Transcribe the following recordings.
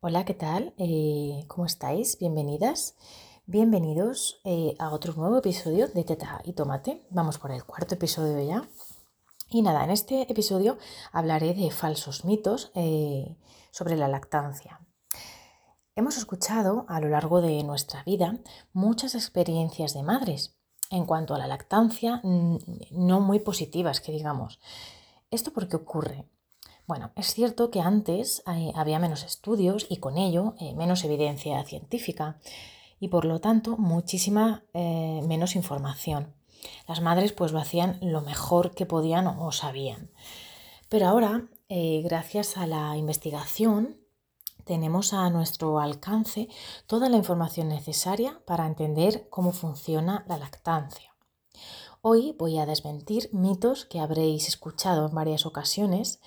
Hola, ¿qué tal? Eh, ¿Cómo estáis? Bienvenidas. Bienvenidos eh, a otro nuevo episodio de Teta y Tomate. Vamos por el cuarto episodio ya. Y nada, en este episodio hablaré de falsos mitos eh, sobre la lactancia. Hemos escuchado a lo largo de nuestra vida muchas experiencias de madres en cuanto a la lactancia no muy positivas, que digamos. ¿Esto por qué ocurre? Bueno, es cierto que antes eh, había menos estudios y con ello eh, menos evidencia científica y por lo tanto muchísima eh, menos información. Las madres pues lo hacían lo mejor que podían o sabían. Pero ahora, gracias a la investigación, tenemos a nuestro alcance toda la información necesaria para entender cómo funciona la lactancia. Hoy voy a desmentir mitos que habréis escuchado en varias ocasiones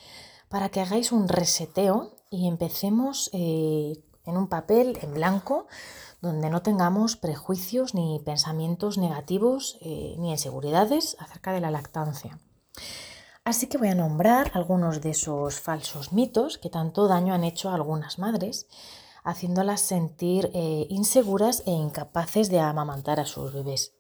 para que hagáis un reseteo y empecemos eh, en un papel en blanco donde no tengamos prejuicios ni pensamientos negativos eh, ni inseguridades acerca de la lactancia. Así que voy a nombrar algunos de esos falsos mitos que tanto daño han hecho a algunas madres, haciéndolas sentir eh, inseguras e incapaces de amamantar a sus bebés.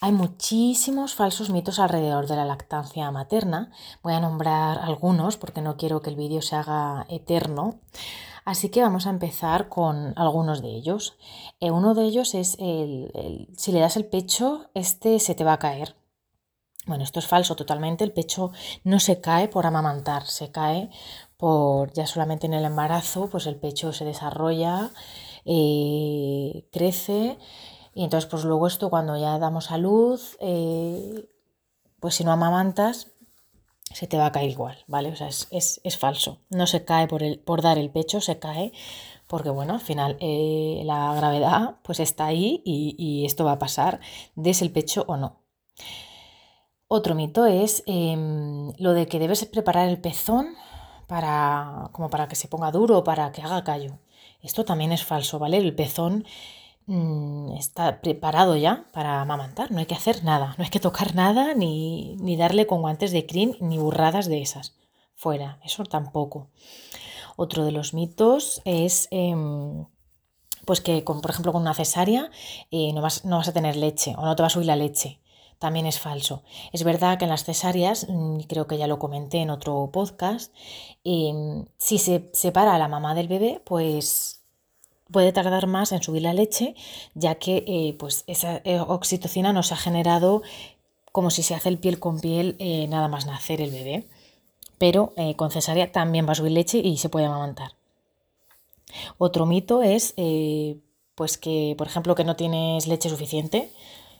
Hay muchísimos falsos mitos alrededor de la lactancia materna. Voy a nombrar algunos porque no quiero que el vídeo se haga eterno. Así que vamos a empezar con algunos de ellos. Eh, uno de ellos es el, si le das el pecho, este se te va a caer. Bueno, esto es falso totalmente. El pecho no se cae por amamantar, se cae por ya solamente en el embarazo, pues el pecho se desarrolla, eh, crece y entonces, pues luego esto cuando ya damos a luz, eh, pues si no amamantas, se te va a caer igual, ¿vale? O sea, es, falso. No se cae por, el, por dar el pecho, se cae porque, bueno, al final eh, la gravedad pues está ahí y, esto va a pasar, des el pecho o no. Otro mito es em, lo de que debes preparar el pezón para, como para que se ponga duro para que haga callo. Esto también es falso, ¿vale? El pezón Mm, está preparado ya para amamantar, no hay que hacer nada, no hay que tocar nada ni, darle con guantes de crin ni burradas de esas. Fuera, eso tampoco. Otro de los mitos es em, pues que, por ejemplo, con una cesárea eh, no, vas, no, vas, a tener leche o no te va a subir la leche. También es falso. Es verdad que en las cesáreas, mm, creo que ya lo comenté en otro podcast, em, si se separa a la mamá del bebé, pues puede tardar más en subir la leche, ya que eh, pues esa eh, oxitocina nos ha generado como si se hace el piel con piel eh, nada más nacer el bebé. Pero con cesárea también va a subir leche y se puede amamantar. Otro mito es pues que, por ejemplo, que no tienes leche suficiente.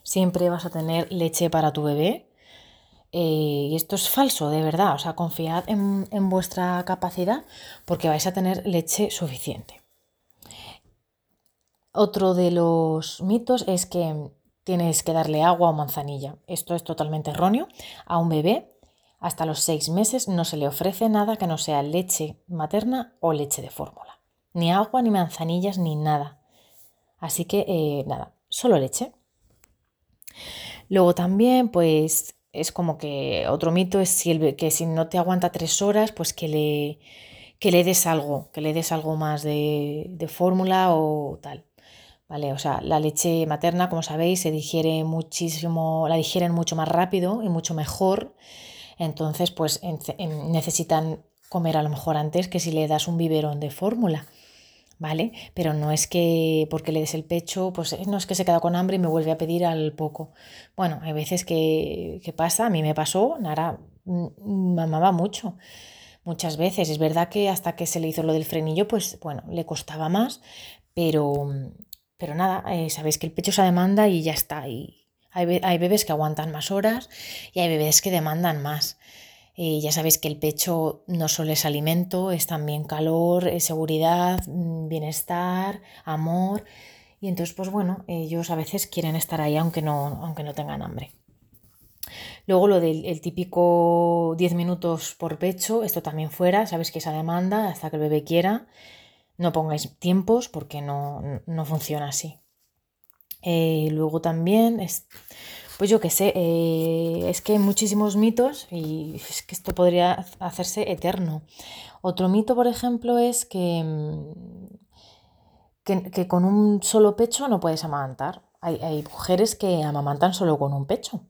Siempre vas a tener leche para tu bebé. y esto es falso, de verdad. O sea, confiad en vuestra capacidad porque vais a tener leche suficiente. Otro de los mitos es que tienes que darle agua o manzanilla. Esto es totalmente erróneo. A un bebé hasta los seis meses no se le ofrece nada que no sea leche materna o leche de fórmula. Ni agua, ni manzanillas, ni nada. Así que eh, nada, solo leche. Luego también, pues es como que otro mito es que si no te aguanta tres horas, pues que le, que le des algo, que le des algo más de fórmula o tal. ¿Vale? O sea, la leche materna, como sabéis, se digiere muchísimo, la digieren mucho más rápido y mucho mejor. Entonces, pues necesitan comer a lo mejor antes que si le das un biberón de fórmula. ¿Vale? Pero no es que porque le des el pecho, pues no es que se queda con hambre y me vuelve a pedir al poco. Bueno, hay veces que pasa, a mí me pasó, Nara mamaba mucho, muchas veces. Es verdad que hasta que se le hizo lo del frenillo, pues bueno, le costaba más, pero, pero nada, eh, sabéis que el pecho se demanda y ya está. Y hay, hay, bebés que aguantan más horas y hay bebés que demandan más. Y ya sabéis que el pecho no solo es alimento, es también calor, es seguridad, mm, bienestar, amor. Y entonces, pues bueno, ellos a veces quieren estar ahí aunque no, aunque no tengan hambre. Luego lo del típico 10 minutos por pecho, esto también fuera, sabéis que esa demanda hasta que el bebé quiera. No pongáis tiempos porque no, funciona así. Eh, luego también es Pues yo qué sé, eh, es que hay muchísimos mitos y es que esto podría hacerse eterno. Otro mito, por ejemplo, es que, mm, que, con un solo pecho no puedes amamantar. Hay, hay mujeres que amamantan solo con un pecho,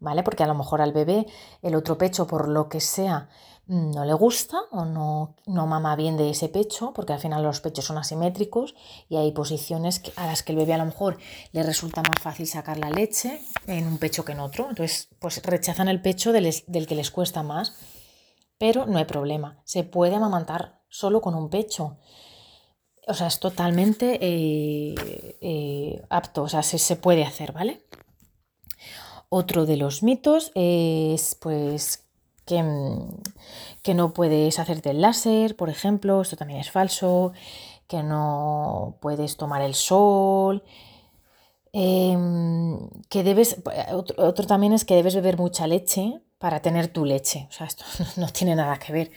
¿vale? Porque a lo mejor al bebé el otro pecho, por lo que sea, no le gusta o no, no mama bien de ese pecho, porque al final los pechos son asimétricos y hay posiciones a las que el bebé a lo mejor le resulta más fácil sacar la leche en un pecho que en otro. Entonces, pues rechazan el pecho del, que les cuesta más. Pero no hay problema, se puede amamantar solo con un pecho. O sea, es totalmente eh, eh, apto, o sea, se, se puede hacer, ¿vale? Otro de los mitos es pues Mm, que, no puedes hacerte el láser, por ejemplo, esto también es falso, que no puedes tomar el sol, em, que debes, otro, también es que debes beber mucha leche para tener tu leche, o sea, esto no tiene nada que ver.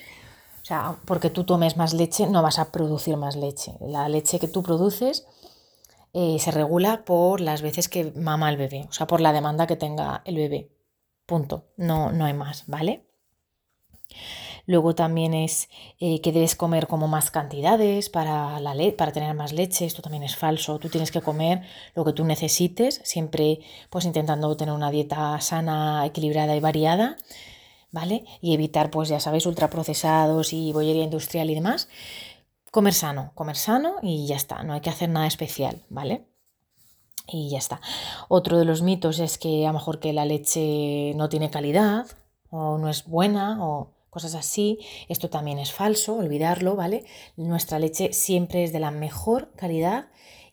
O sea, porque tú tomes más leche, no vas a producir más leche. La leche que tú produces eh, se regula por las veces que mama el bebé, o sea, por la demanda que tenga el bebé. Punto. No, no hay más, ¿vale? Luego también es eh, que debes comer como más cantidades para, la para tener más leche. Esto también es falso. Tú tienes que comer lo que tú necesites, siempre pues intentando tener una dieta sana, equilibrada y variada, ¿vale? Y evitar, pues ya sabéis, ultraprocesados y bollería industrial y demás. Comer sano, comer sano y ya está. No hay que hacer nada especial, ¿vale? Y ya está. Otro de los mitos es que a lo mejor que la leche no tiene calidad o no es buena o cosas así. Esto también es falso, olvidarlo, ¿vale? Nuestra leche siempre es de la mejor calidad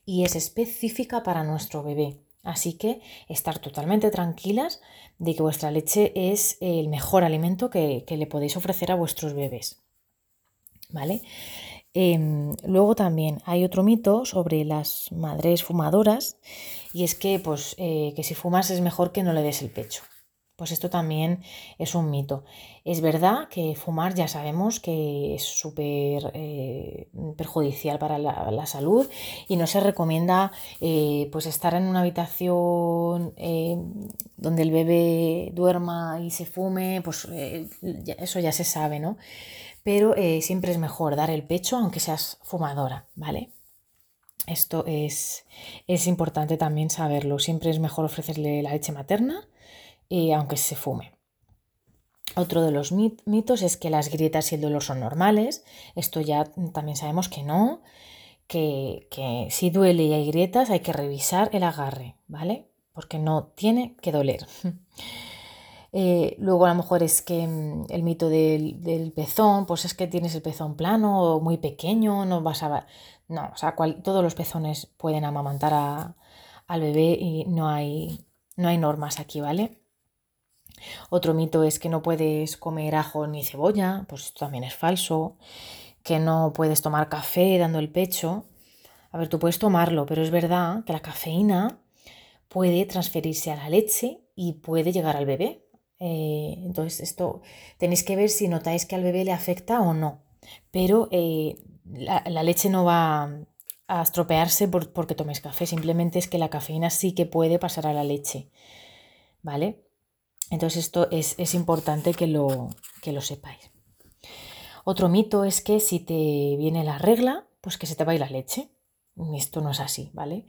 y es específica para nuestro bebé. Así que estar totalmente tranquilas de que vuestra leche es el mejor alimento que, le podéis ofrecer a vuestros bebés. ¿Vale? Em, luego también hay otro mito sobre las madres fumadoras y es que, pues, eh, que si fumas es mejor que no le des el pecho. Pues esto también es un mito. Es verdad que fumar ya sabemos que es súper eh, perjudicial para la, salud y no se recomienda eh, pues estar en una habitación eh, donde el bebé duerma y se fume, pues eso ya se sabe, ¿no? Pero siempre es mejor dar el pecho aunque seas fumadora, ¿vale? Esto es, es importante también saberlo. Siempre es mejor ofrecerle la leche materna aunque se fume. Otro de los mitos es que las grietas y el dolor son normales. Esto ya también sabemos que no, que, si duele y hay grietas hay que revisar el agarre, ¿vale? Porque no tiene que doler. Eh, luego a lo mejor es que mm, el mito del, pezón, pues es que tienes el pezón plano o muy pequeño, no vas a... No, o sea, todos los pezones pueden amamantar al bebé y no hay, no hay normas aquí, ¿vale? Otro mito es que no puedes comer ajo ni cebolla, pues esto también es falso. Que no puedes tomar café dando el pecho. A ver, tú puedes tomarlo, pero es verdad que la cafeína puede transferirse a la leche y puede llegar al bebé. Eh, entonces, esto tenéis que ver si notáis que al bebé le afecta o no. Pero eh, la, leche no va a estropearse porque tomes café, simplemente es que la cafeína sí que puede pasar a la leche. ¿Vale? Entonces esto es, importante que lo, que lo sepáis. Otro mito es que si te viene la regla, pues que se te va a ir la leche. Esto no es así, ¿vale?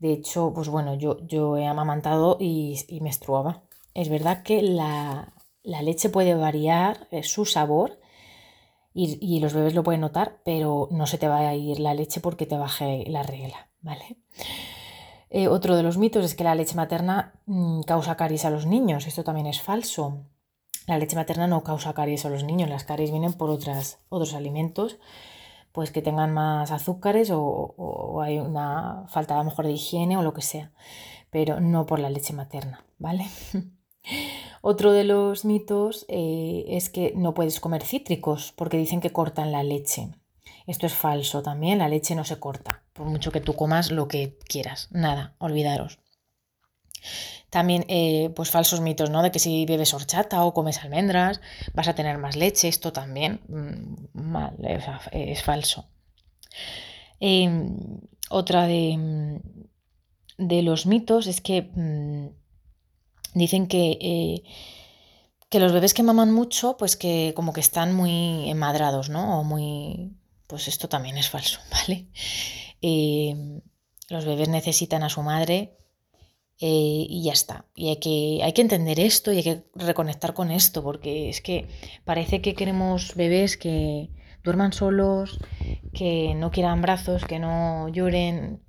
De hecho, pues bueno, yo, yo he amamantado y, y menstruaba. Es verdad que la, leche puede variar eh, su sabor y, y, los bebés lo pueden notar, pero no se te va a ir la leche porque te baje la regla, ¿vale? Eh, otro de los mitos es que la leche materna mm, causa caries a los niños. Esto también es falso. La leche materna no causa caries a los niños. Las caries vienen por otras, otros alimentos, pues que tengan más azúcares o, hay una falta a lo mejor de higiene o lo que sea, pero no por la leche materna, ¿vale? Otro de los mitos eh, es que no puedes comer cítricos porque dicen que cortan la leche. Esto es falso también, la leche no se corta, por mucho que tú comas lo que quieras, nada, olvidaros. También, eh, pues falsos mitos, ¿no? De que si bebes horchata o comes almendras vas a tener más leche, esto también mm, mal, es falso. Em, otra de, de, los mitos es que mm, dicen que, eh, que los bebés que maman mucho, pues que como que están muy enmadrados, ¿no? O muy... Pues esto también es falso, ¿vale? Eh, los bebés necesitan a su madre eh, y ya está. Y hay que, hay que entender esto y hay que reconectar con esto, porque es que parece que queremos bebés que duerman solos, que no quieran brazos, que no lloren.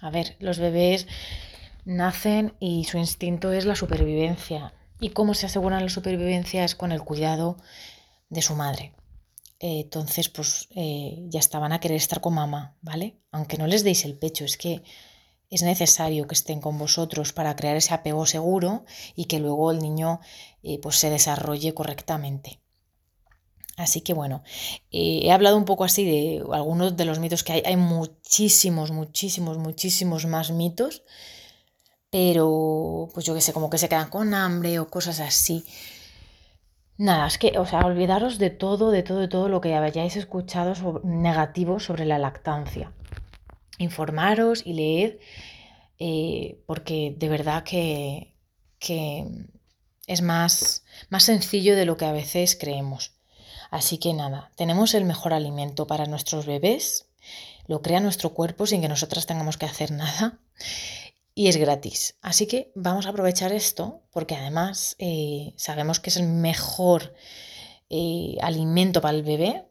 A ver, los bebés nacen y su instinto es la supervivencia. ¿Y cómo se aseguran la supervivencia? Es con el cuidado de su madre. Eh, entonces, pues eh, ya estaban a querer estar con mamá, ¿vale? Aunque no les deis el pecho, es que es necesario que estén con vosotros para crear ese apego seguro y que luego el niño eh, pues se desarrolle correctamente. Así que bueno, he hablado un poco así de algunos de los mitos que hay. Hay muchísimos, muchísimos, muchísimos más mitos pero pues yo que sé, como que se quedan con hambre o cosas así. Nada, es que, o sea, olvidaros de todo, de todo, de todo lo que hayáis escuchado negativo sobre la lactancia. Informaros y leed, eh, porque de verdad que, es más, más sencillo de lo que a veces creemos. Así que nada, tenemos el mejor alimento para nuestros bebés, lo crea nuestro cuerpo sin que nosotras tengamos que hacer nada y es gratis. Así que vamos a aprovechar esto porque además eh, sabemos que es el mejor eh, alimento para el bebé.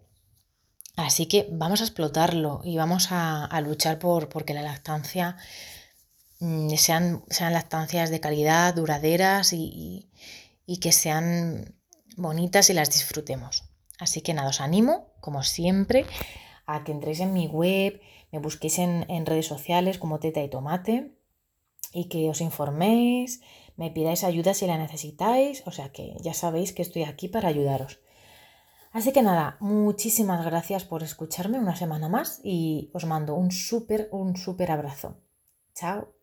Así que vamos a explotarlo y vamos a, luchar por porque la lactancia mm, sean, sean lactancias de calidad, duraderas y, que sean bonitas y las disfrutemos. Así que nada, os animo, como siempre, a que entréis en mi web, me busquéis en, en redes sociales como Teta y Tomate y que os informéis, me pidáis ayuda si la necesitáis, o sea que ya sabéis que estoy aquí para ayudaros. Así que nada, muchísimas gracias por escucharme una semana más y os mando un súper, un súper abrazo. Chao.